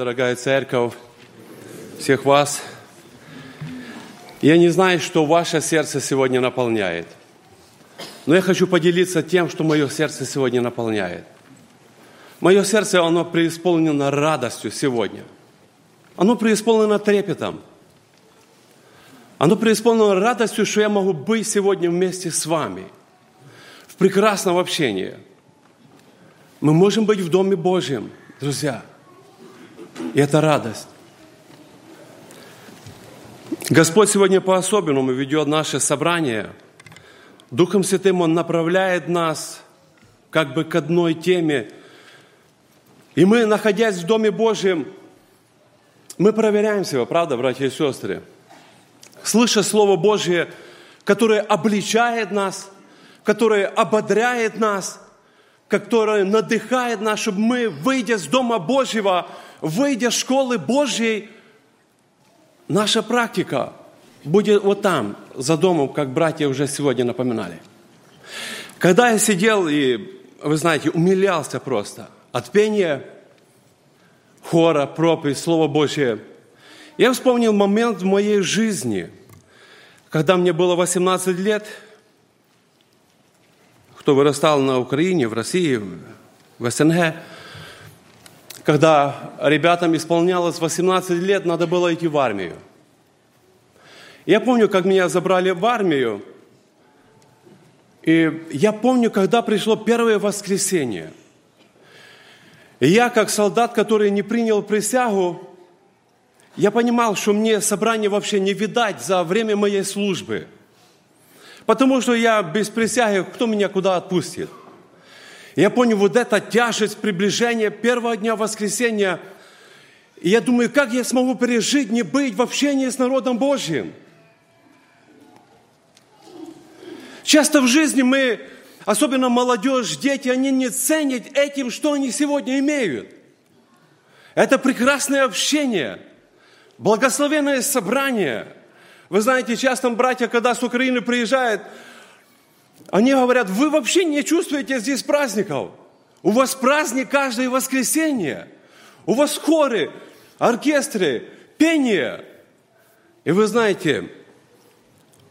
Дорогая церковь, всех вас. Я не знаю, что ваше сердце сегодня наполняет, но я хочу поделиться тем, что мое сердце сегодня наполняет. Мое сердце, оно преисполнено радостью сегодня. Оно преисполнено трепетом. Оно преисполнено радостью, что я могу быть сегодня вместе с вами в прекрасном общении. Мы можем быть в Доме Божьем, друзья. И это радость. Господь сегодня по-особенному ведет наше собрание. Духом Святым Он направляет нас как бы к одной теме. И мы, находясь в Доме Божьем, мы проверяем себя, правда, братья и сестры? Слыша Слово Божье, которое обличает нас, которое ободряет нас, которое надыхает нас, чтобы мы, выйдя с Дома Божьего, выйдя с школы Божьей, наша практика будет вот там, за домом, как братья уже сегодня напоминали. Когда я сидел и, вы знаете, умилялся просто от пения, хора, проповедь, Слово Божье, я вспомнил момент в моей жизни, когда мне было 18 лет, кто вырастал на Украине, в России, в СНГ – когда ребятам исполнялось 18 лет, надо было идти в армию. Я помню, как меня забрали в армию, и я помню, когда пришло первое воскресенье. И я, как солдат, который не принял присягу, я понимал, что мне собрание вообще не видать за время моей службы. Потому что я без присяги, кто меня куда отпустит? Я понял вот эта тяжесть приближения первого дня воскресения. И я думаю, как я смогу пережить, не быть в общении с народом Божьим? Часто в жизни мы, особенно молодежь, дети, они не ценят этим, что они сегодня имеют. Это прекрасное общение, благословенное собрание. Вы знаете, часто братья, когда с Украины приезжают, они говорят, вы вообще не чувствуете здесь праздников. У вас праздник каждое воскресенье. У вас хоры, оркестры, пение. И вы знаете,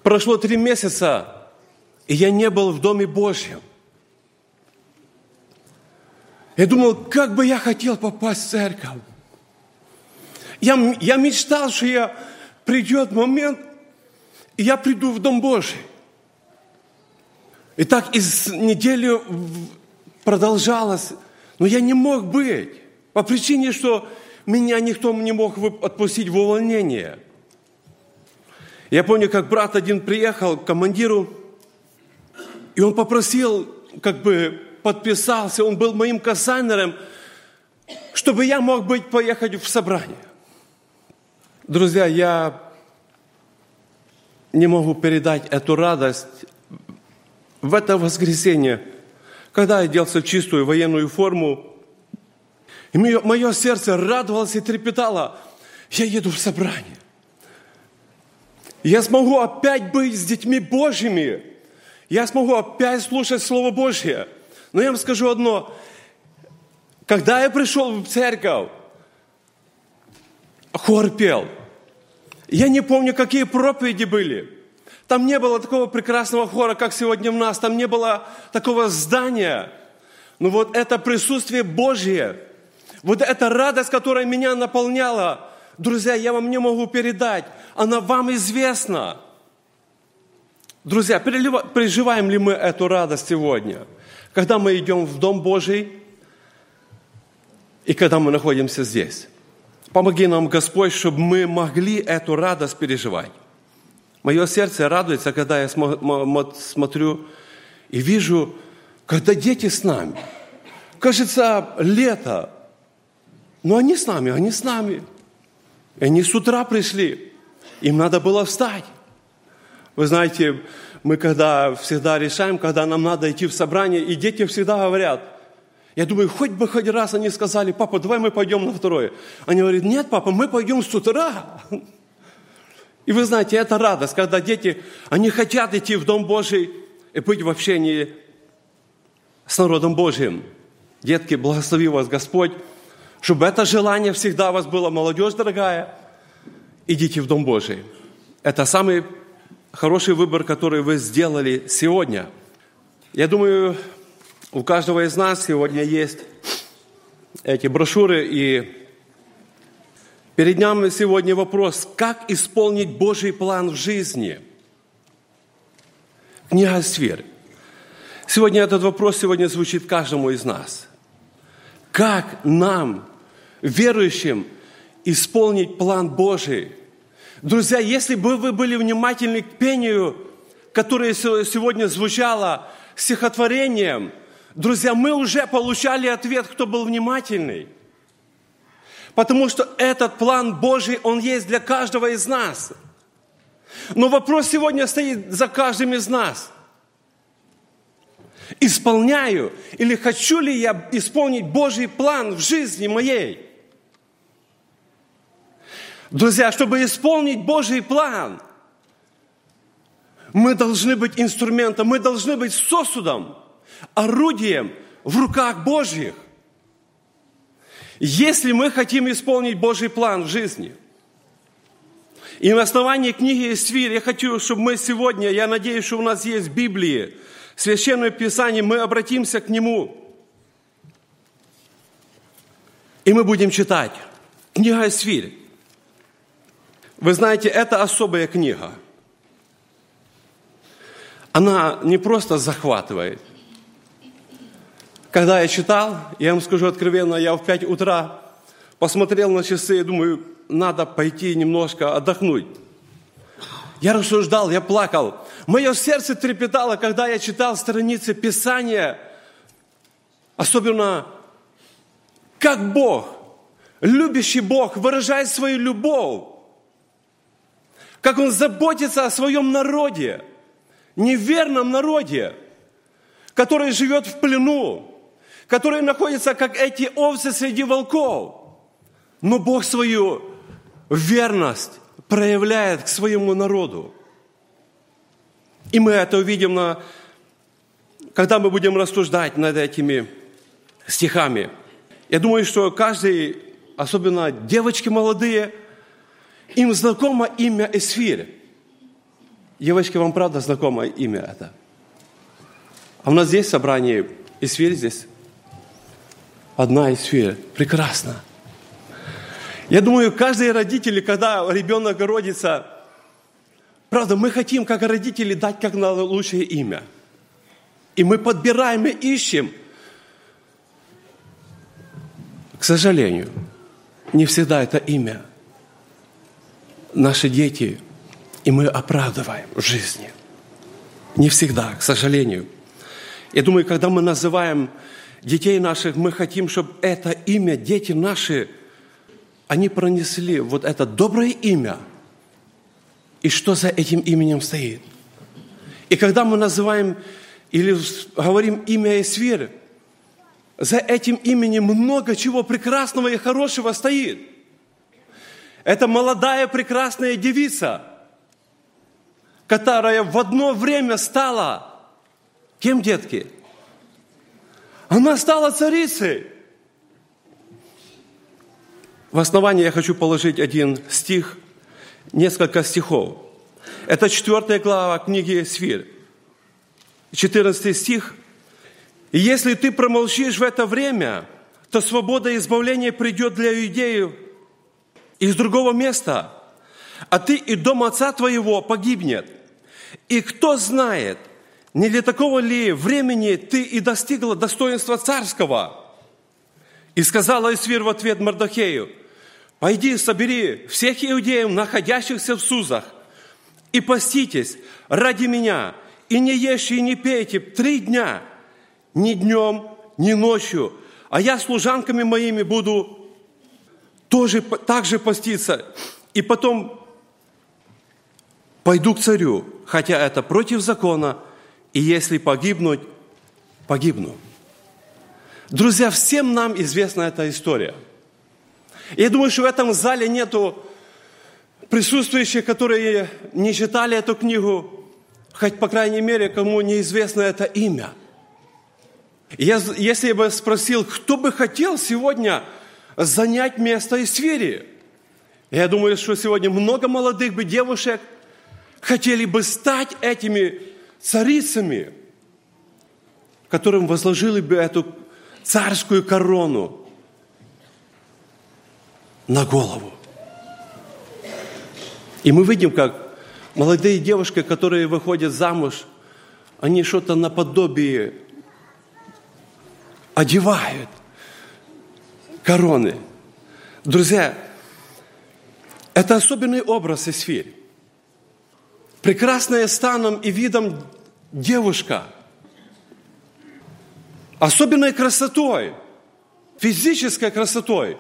прошло три месяца, и я не был в Доме Божьем. Я думал, как бы я хотел попасть в церковь. Я, я мечтал, что я придет момент, и я приду в Дом Божий. И так из недели продолжалось, но я не мог быть по причине, что меня никто не мог отпустить в увольнение. Я помню, как брат один приехал к командиру, и он попросил, как бы подписался, он был моим кассайнером, чтобы я мог быть, поехать в собрание. Друзья, я не могу передать эту радость в это воскресенье, когда я оделся в чистую военную форму, и мое, сердце радовалось и трепетало, я еду в собрание. Я смогу опять быть с детьми Божьими. Я смогу опять слушать Слово Божье. Но я вам скажу одно. Когда я пришел в церковь, хор пел. Я не помню, какие проповеди были. Там не было такого прекрасного хора, как сегодня у нас. Там не было такого здания. Но вот это присутствие Божье, вот эта радость, которая меня наполняла, друзья, я вам не могу передать. Она вам известна. Друзья, переживаем ли мы эту радость сегодня? Когда мы идем в Дом Божий и когда мы находимся здесь. Помоги нам, Господь, чтобы мы могли эту радость переживать. Мое сердце радуется, когда я смотрю и вижу, когда дети с нами. Кажется, лето, но они с нами, они с нами. И они с утра пришли, им надо было встать. Вы знаете, мы когда всегда решаем, когда нам надо идти в собрание, и дети всегда говорят, я думаю, хоть бы хоть раз они сказали, папа, давай мы пойдем на второе. Они говорят, нет, папа, мы пойдем с утра. И вы знаете, это радость, когда дети, они хотят идти в Дом Божий и быть в общении с народом Божьим. Детки, благослови вас Господь. чтобы это желание всегда у вас было, молодежь дорогая, идите в Дом Божий. Это самый хороший выбор, который вы сделали сегодня. Я думаю, у каждого из нас сегодня есть эти брошюры, и перед нами сегодня вопрос, как исполнить Божий план в жизни. Книга Сфер. Сегодня этот вопрос сегодня звучит каждому из нас. Как нам, верующим, исполнить план Божий? Друзья, если бы вы были внимательны к пению, которое сегодня звучало стихотворением, друзья, мы уже получали ответ, кто был внимательный. Потому что этот план Божий, он есть для каждого из нас. Но вопрос сегодня стоит за каждым из нас. Исполняю или хочу ли я исполнить Божий план в жизни моей? Друзья, чтобы исполнить Божий план, мы должны быть инструментом, мы должны быть сосудом, орудием в руках Божьих. Если мы хотим исполнить Божий план в жизни. И на основании книги Исфир я хочу, чтобы мы сегодня, я надеюсь, что у нас есть Библии, Священное Писание, мы обратимся к нему. И мы будем читать. Книга Исфирь. Вы знаете, это особая книга. Она не просто захватывает. Когда я читал, я вам скажу откровенно, я в 5 утра посмотрел на часы и думаю, надо пойти немножко отдохнуть. Я рассуждал, я плакал. Мое сердце трепетало, когда я читал страницы Писания, особенно как Бог, любящий Бог, выражает свою любовь как Он заботится о своем народе, неверном народе, который живет в плену, который находится, как эти овцы среди волков. Но Бог свою верность проявляет к своему народу. И мы это увидим, на, когда мы будем рассуждать над этими стихами. Я думаю, что каждый, особенно девочки молодые – им знакомо имя Эсфирь. Девочки, вам правда знакомо имя это? А у нас здесь собрание Эсфирь здесь. Одна Эсфирь. Прекрасно. Я думаю, каждый родитель, когда ребенок родится, правда, мы хотим, как родители, дать как на лучшее имя. И мы подбираем и ищем. К сожалению, не всегда это имя наши дети, и мы оправдываем в жизни. Не всегда, к сожалению. Я думаю, когда мы называем детей наших, мы хотим, чтобы это имя, дети наши, они пронесли вот это доброе имя. И что за этим именем стоит? И когда мы называем или говорим имя Эсвир, за этим именем много чего прекрасного и хорошего стоит – это молодая прекрасная девица, которая в одно время стала кем, детки? Она стала царицей. В основании я хочу положить один стих, несколько стихов. Это четвертая глава книги Свир. 14 стих. «И если ты промолчишь в это время, то свобода и избавление придет для иудеев из другого места, а ты и дом отца твоего погибнет. И кто знает, не для такого ли времени ты и достигла достоинства царского? И сказала Исвир в ответ Мардахею, пойди, собери всех иудеев, находящихся в Сузах, и поститесь ради меня, и не ешьте, и не пейте три дня, ни днем, ни ночью, а я служанками моими буду тоже так же поститься. И потом пойду к царю, хотя это против закона, и если погибнуть, погибну. Друзья, всем нам известна эта история. Я думаю, что в этом зале нету присутствующих, которые не читали эту книгу, хоть, по крайней мере, кому неизвестно это имя. Я, если бы спросил, кто бы хотел сегодня занять место Исфирии. Я думаю, что сегодня много молодых бы девушек хотели бы стать этими царицами, которым возложили бы эту царскую корону на голову. И мы видим, как молодые девушки, которые выходят замуж, они что-то наподобие одевают короны. Друзья, это особенный образ Исфирь. Прекрасная станом и видом девушка, особенной красотой, физической красотой.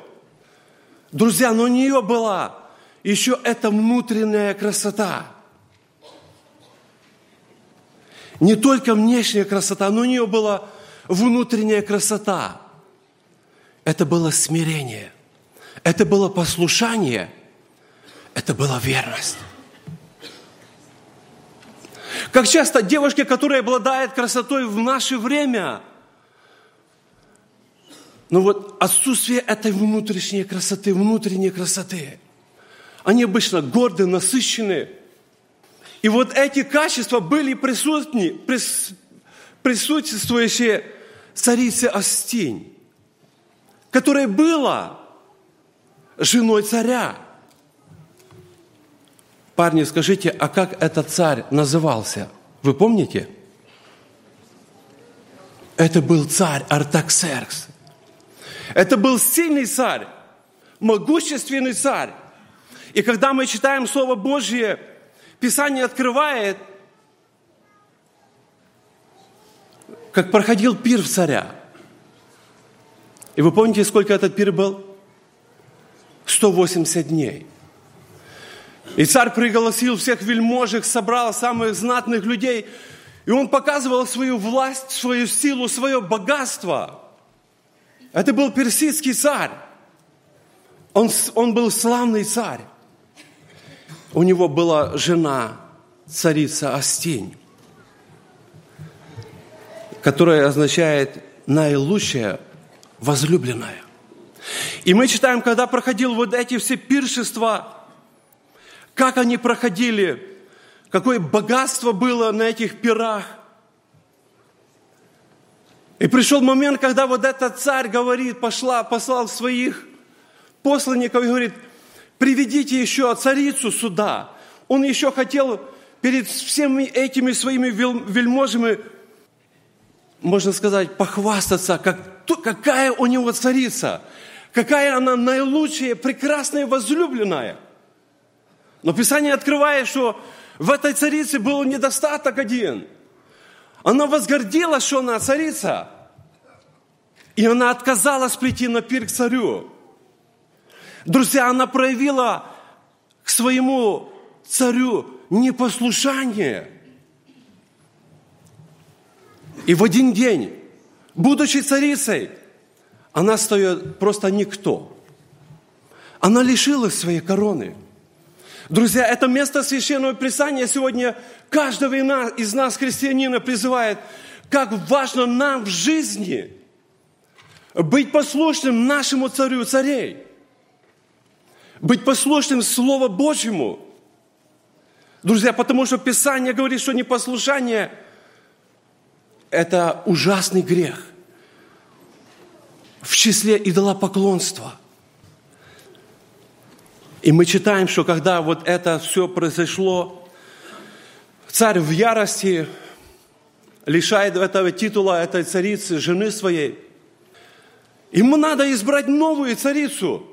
Друзья, но у нее была еще эта внутренняя красота. Не только внешняя красота, но у нее была внутренняя красота. Это было смирение, это было послушание, это была верность. Как часто девушки, которые обладают красотой в наше время, но вот отсутствие этой внутренней красоты, внутренней красоты, они обычно горды, насыщенные. И вот эти качества были присутствовали, прис, присутствующие царице Астинь, которая была женой царя. Парни, скажите, а как этот царь назывался? Вы помните? Это был царь Артаксеркс. Это был сильный царь, могущественный царь. И когда мы читаем Слово Божье, Писание открывает, как проходил пир в царя. И вы помните, сколько этот пир был? 180 дней. И царь пригласил всех вельможек, собрал самых знатных людей, и он показывал свою власть, свою силу, свое богатство. Это был персидский царь. Он, он был славный царь. У него была жена, царица Астинь, которая означает наилучшая возлюбленная. И мы читаем, когда проходил вот эти все пиршества, как они проходили, какое богатство было на этих пирах. И пришел момент, когда вот этот царь говорит, пошла, послал своих посланников и говорит, приведите еще царицу сюда. Он еще хотел перед всеми этими своими вельможами, можно сказать, похвастаться, как, какая у него царица, какая она наилучшая, прекрасная, возлюбленная. Но Писание открывает, что в этой царице был недостаток один – она возгордилась, что она царица. И она отказалась прийти на пир к царю. Друзья, она проявила к своему царю непослушание. И в один день, будучи царицей, она стоит просто никто. Она лишилась своей короны – Друзья, это место священного писания сегодня каждого из нас, христианина, призывает, как важно нам в жизни быть послушным нашему царю царей, быть послушным Слову Божьему. Друзья, потому что Писание говорит, что непослушание – это ужасный грех в числе идолопоклонства – и мы читаем, что когда вот это все произошло, царь в ярости лишает этого титула этой царицы, жены своей. Ему надо избрать новую царицу.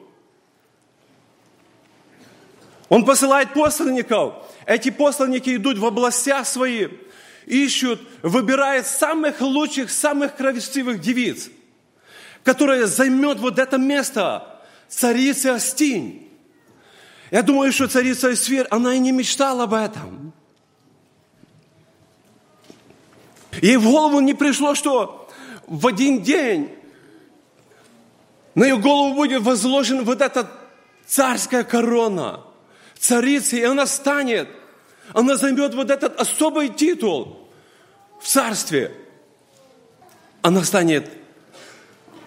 Он посылает посланников. Эти посланники идут в областях свои, ищут, выбирают самых лучших, самых красивых девиц, которые займет вот это место царицы Астинь. Я думаю, что царица Эсфир, она и не мечтала об этом. Ей в голову не пришло, что в один день на ее голову будет возложена вот эта царская корона, царица, и она станет, она займет вот этот особый титул в царстве. Она станет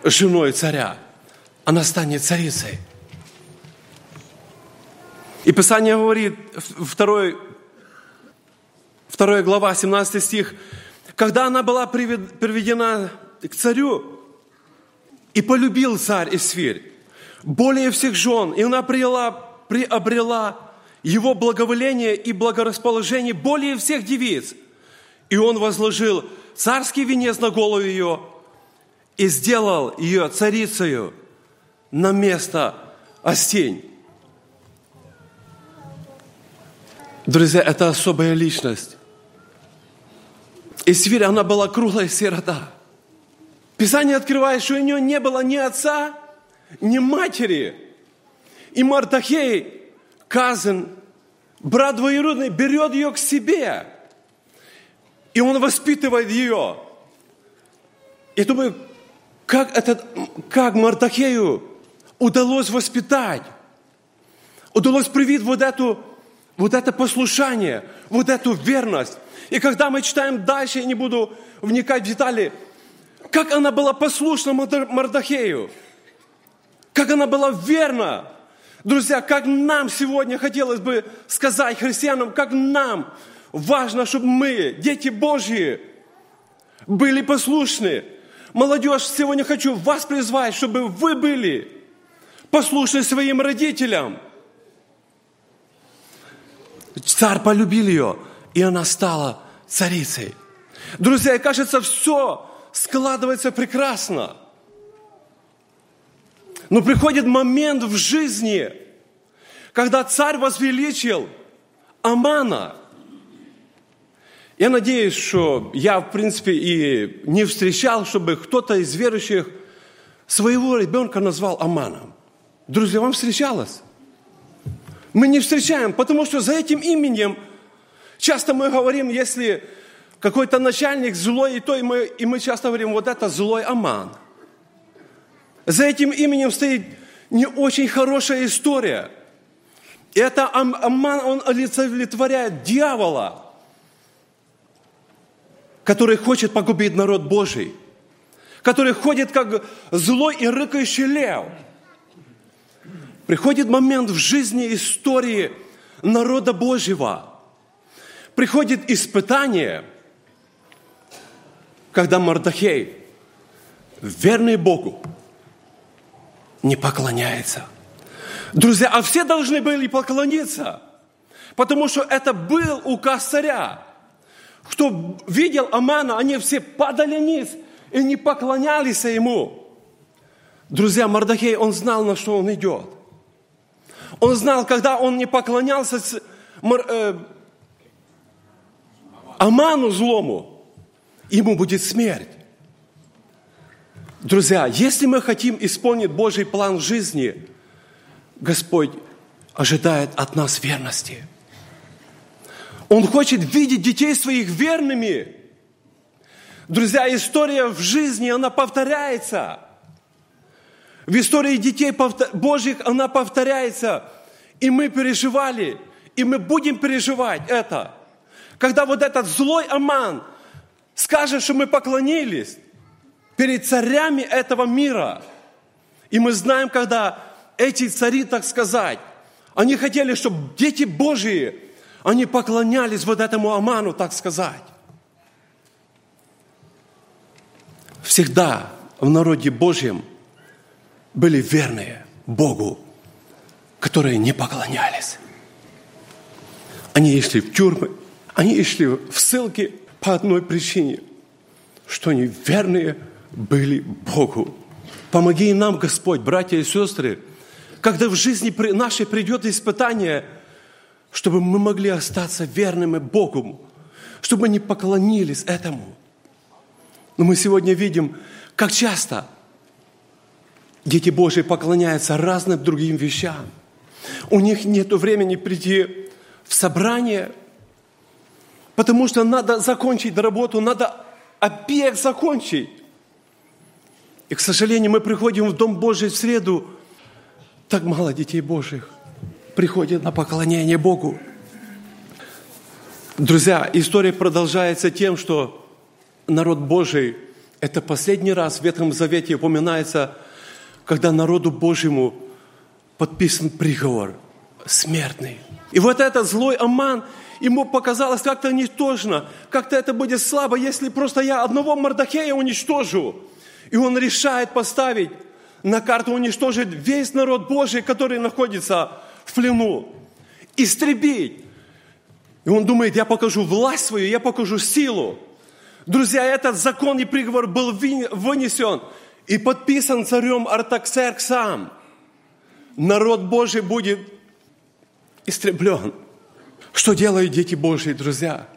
женой царя. она станет царицей. И Писание говорит, 2, 2 глава, 17 стих, когда она была приведена к царю, и полюбил царь Исфирь более всех жен, и она приела, приобрела его благоволение и благорасположение более всех девиц. И он возложил царский венец на голову ее и сделал ее царицею на место Остень. Друзья, это особая личность. И Свирь, она была круглая сирота. Писание открывает, что у нее не было ни отца, ни матери. И Мартахей, Казан, брат двоюродный, берет ее к себе. И он воспитывает ее. И думаю, как, этот, как Мартахею удалось воспитать, удалось привить вот эту вот это послушание, вот эту верность. И когда мы читаем дальше, я не буду вникать в детали, как она была послушна Мардахею, как она была верна. Друзья, как нам сегодня хотелось бы сказать христианам, как нам важно, чтобы мы, дети Божьи, были послушны. Молодежь, сегодня хочу вас призвать, чтобы вы были послушны своим родителям – Царь полюбил ее, и она стала царицей. Друзья, и кажется, все складывается прекрасно. Но приходит момент в жизни, когда царь возвеличил Амана. Я надеюсь, что я, в принципе, и не встречал, чтобы кто-то из верующих своего ребенка назвал Аманом. Друзья, вам встречалось? Мы не встречаем, потому что за этим именем часто мы говорим, если какой-то начальник злой, и то и мы, и мы часто говорим, вот это злой Аман. За этим именем стоит не очень хорошая история. Это Аман, он олицетворяет дьявола, который хочет погубить народ Божий, который ходит как злой и рыкающий лев – Приходит момент в жизни истории народа Божьего. Приходит испытание, когда Мардахей, верный Богу, не поклоняется. Друзья, а все должны были поклониться, потому что это был указ царя. Кто видел Амана, они все падали низ и не поклонялись ему. Друзья, Мардахей, он знал, на что он идет. Он знал, когда он не поклонялся э, Аману злому, ему будет смерть. Друзья, если мы хотим исполнить Божий план в жизни, Господь ожидает от нас верности. Он хочет видеть детей своих верными. Друзья, история в жизни, она повторяется – в истории детей Божьих она повторяется. И мы переживали, и мы будем переживать это. Когда вот этот злой Аман скажет, что мы поклонились перед царями этого мира. И мы знаем, когда эти цари, так сказать, они хотели, чтобы дети Божьи, они поклонялись вот этому Аману, так сказать. Всегда в народе Божьем – были верные Богу, которые не поклонялись. Они шли в тюрьмы, они шли в ссылки по одной причине, что они верные были Богу. Помоги нам, Господь, братья и сестры, когда в жизни нашей придет испытание, чтобы мы могли остаться верными Богу, чтобы не поклонились этому. Но мы сегодня видим, как часто – Дети Божьи поклоняются разным другим вещам. У них нет времени прийти в собрание, потому что надо закончить работу, надо обег закончить. И, к сожалению, мы приходим в Дом Божий в среду, так мало детей Божьих приходят на поклонение Богу. Друзья, история продолжается тем, что народ Божий, это последний раз в Ветхом Завете упоминается – когда народу Божьему подписан приговор смертный. И вот этот злой Аман, ему показалось как-то ничтожно, как-то это будет слабо, если просто я одного Мардахея уничтожу. И он решает поставить на карту, уничтожить весь народ Божий, который находится в плену. Истребить. И он думает, я покажу власть свою, я покажу силу. Друзья, этот закон и приговор был вынесен и подписан царем Артаксерксом. Народ Божий будет истреблен. Что делают дети Божьи, друзья?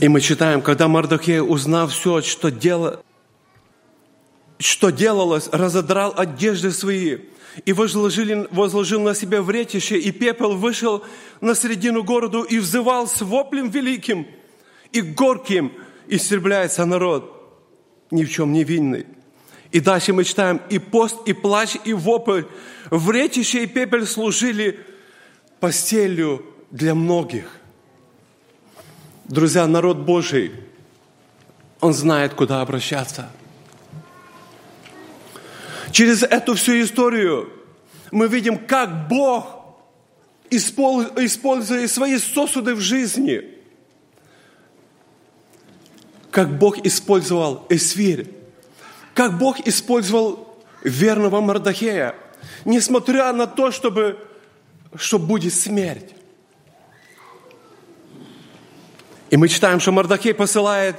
И мы читаем, когда Мардахей, узнав все, что, дело, что делалось, разодрал одежды свои и возложил, возложил на себя вретище, и пепел вышел на середину города и взывал с воплем великим и горьким, истребляется народ, ни в чем не винный. И дальше мы читаем, и пост, и плач, и вопль, вретище и пепель служили постелью для многих. Друзья, народ Божий, он знает, куда обращаться. Через эту всю историю мы видим, как Бог, используя свои сосуды в жизни, как Бог использовал Эсфирь, как Бог использовал верного Мардахея, несмотря на то, чтобы, что будет смерть. И мы читаем, что Мардахей посылает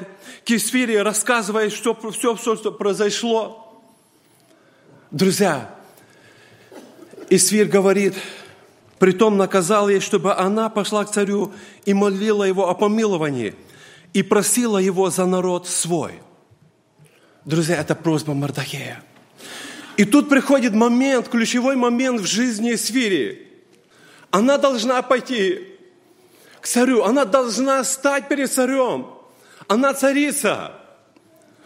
к Исфире, рассказывая, что все, все, что произошло. Друзья, Исфир говорит, притом наказал ей, чтобы она пошла к царю и молила его о помиловании, и просила его за народ свой. Друзья, это просьба Мардахея. И тут приходит момент, ключевой момент в жизни Исфири. Она должна пойти к царю. Она должна стать перед царем. Она царица.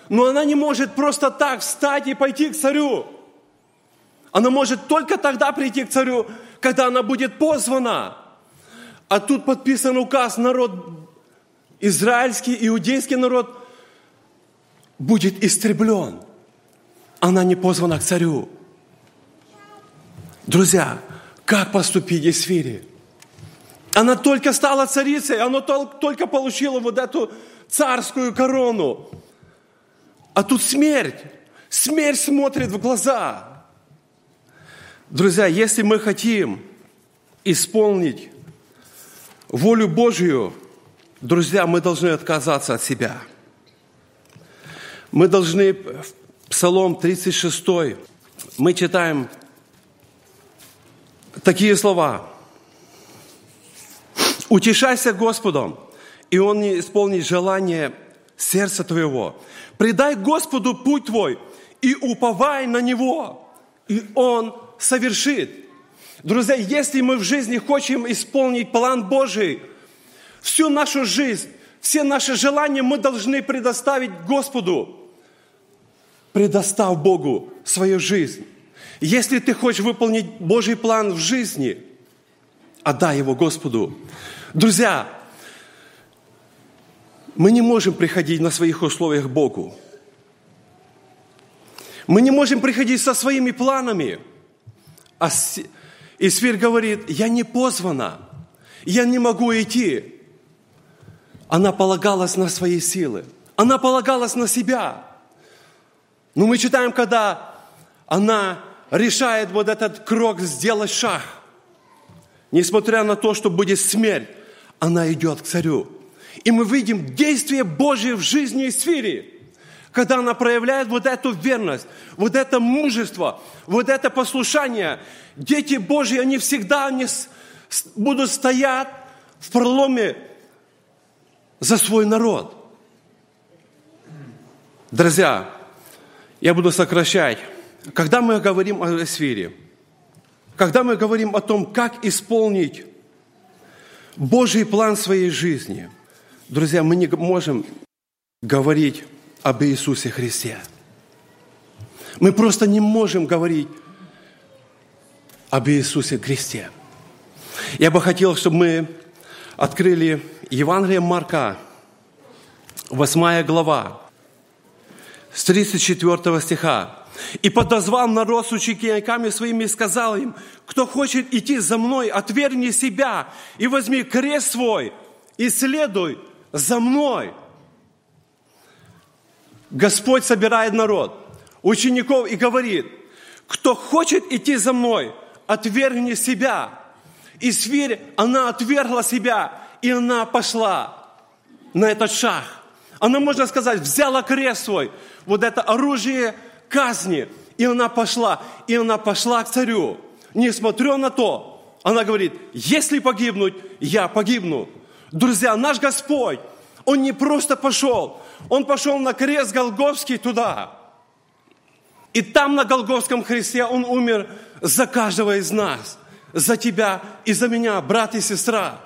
Но она не может просто так встать и пойти к царю. Она может только тогда прийти к царю, когда она будет позвана. А тут подписан указ, народ, израильский, иудейский народ будет истреблен. Она не позвана к царю. Друзья, как поступить Есфире? Она только стала царицей, она только получила вот эту царскую корону. А тут смерть. Смерть смотрит в глаза. Друзья, если мы хотим исполнить волю Божью, друзья, мы должны отказаться от себя. Мы должны, в Псалом 36, мы читаем такие слова – Утешайся Господом, и Он не исполнит желание сердца твоего. Предай Господу путь твой и уповай на Него, и Он совершит. Друзья, если мы в жизни хотим исполнить план Божий, всю нашу жизнь, все наши желания мы должны предоставить Господу. Предостав Богу свою жизнь. Если ты хочешь выполнить Божий план в жизни, отдай его Господу. Друзья, мы не можем приходить на своих условиях к Богу. Мы не можем приходить со своими планами. А Исфирь говорит, я не позвана, я не могу идти. Она полагалась на свои силы. Она полагалась на себя. Но мы читаем, когда она решает вот этот крок сделать шаг. Несмотря на то, что будет смерть, она идет к царю. И мы видим действие Божие в жизни Исфири, когда она проявляет вот эту верность, вот это мужество, вот это послушание. Дети Божьи, они всегда не будут стоять в проломе за свой народ. Друзья, я буду сокращать. Когда мы говорим о Эсфире, когда мы говорим о том, как исполнить Божий план своей жизни. Друзья, мы не можем говорить об Иисусе Христе. Мы просто не можем говорить об Иисусе Христе. Я бы хотел, чтобы мы открыли Евангелие Марка, 8 глава, с 34 стиха. «И подозвал народ с учениками своими и сказал им, кто хочет идти за мной, отвергни себя и возьми крест свой и следуй за мной». Господь собирает народ, учеников и говорит, кто хочет идти за мной, отвергни себя. И сверь, она отвергла себя, и она пошла на этот шаг. Она, можно сказать, взяла крест свой, вот это оружие казни, и она пошла, и она пошла к царю. Несмотря на то, она говорит, если погибнуть, я погибну. Друзья, наш Господь, Он не просто пошел, Он пошел на крест Голговский туда. И там на Голговском кресте Он умер за каждого из нас, за тебя и за меня, брат и сестра.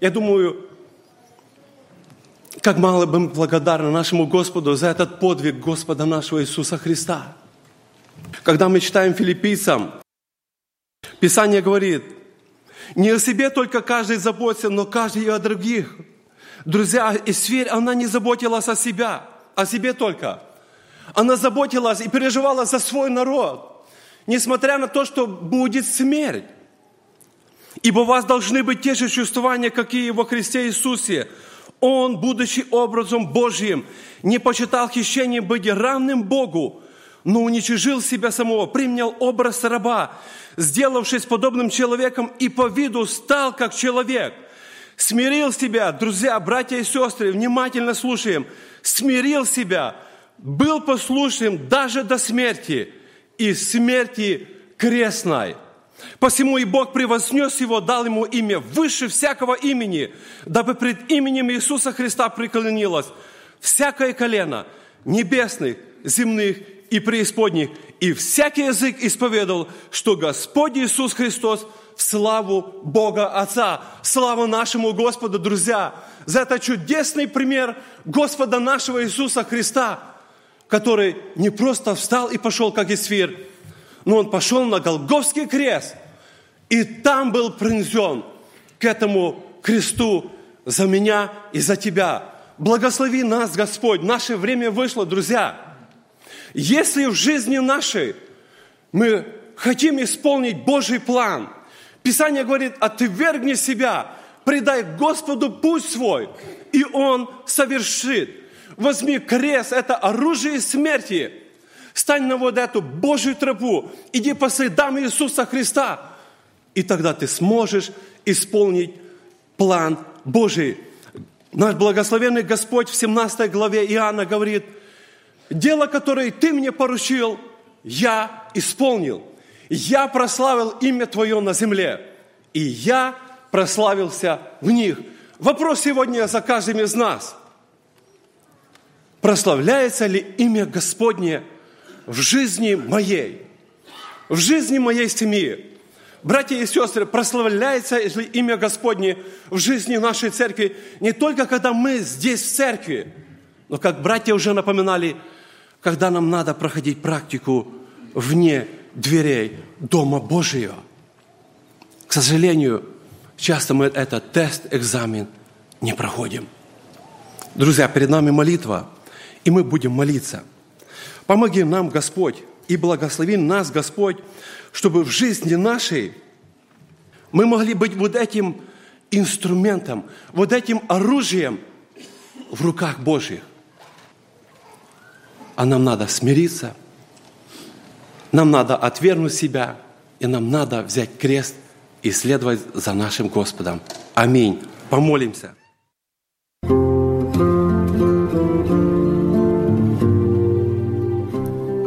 Я думаю, как мало бы мы благодарны нашему Господу за этот подвиг Господа нашего Иисуса Христа. Когда мы читаем филиппийцам, Писание говорит, не о себе только каждый заботится, но каждый и о других. Друзья, Исфирь, она не заботилась о себе, о себе только. Она заботилась и переживала за свой народ, несмотря на то, что будет смерть. Ибо у вас должны быть те же чувствования, какие во Христе Иисусе. Он, будучи образом Божьим, не почитал хищением быть равным Богу, но уничижил себя самого, принял образ раба, сделавшись подобным человеком и по виду стал как человек. Смирил себя, друзья, братья и сестры, внимательно слушаем, смирил себя, был послушным даже до смерти и смерти крестной. Посему и Бог превознес его, дал ему имя выше всякого имени, дабы пред именем Иисуса Христа преклонилось всякое колено небесных, земных и преисподних, и всякий язык исповедал, что Господь Иисус Христос в славу Бога Отца. Слава нашему Господу, друзья, за этот чудесный пример Господа нашего Иисуса Христа, который не просто встал и пошел, как Исфир, но он пошел на Голговский крест, и там был принесен к этому кресту за меня и за тебя. Благослови нас, Господь. Наше время вышло, друзья. Если в жизни нашей мы хотим исполнить Божий план, Писание говорит, отвергни себя, предай Господу путь свой, и Он совершит. Возьми крест, это оружие смерти. Стань на вот эту Божью тропу, иди по следам Иисуса Христа, и тогда ты сможешь исполнить план Божий. Наш благословенный Господь в 17 главе Иоанна говорит – дело, которое ты мне поручил, я исполнил. Я прославил имя Твое на земле, и я прославился в них. Вопрос сегодня за каждым из нас. Прославляется ли имя Господне в жизни моей, в жизни моей семьи? Братья и сестры, прославляется имя Господне в жизни нашей церкви не только когда мы здесь в церкви, но как братья уже напоминали – когда нам надо проходить практику вне дверей Дома Божьего. К сожалению, часто мы этот тест, экзамен не проходим. Друзья, перед нами молитва, и мы будем молиться. Помоги нам, Господь, и благослови нас, Господь, чтобы в жизни нашей мы могли быть вот этим инструментом, вот этим оружием в руках Божьих а нам надо смириться, нам надо отвергнуть себя, и нам надо взять крест и следовать за нашим Господом. Аминь. Помолимся.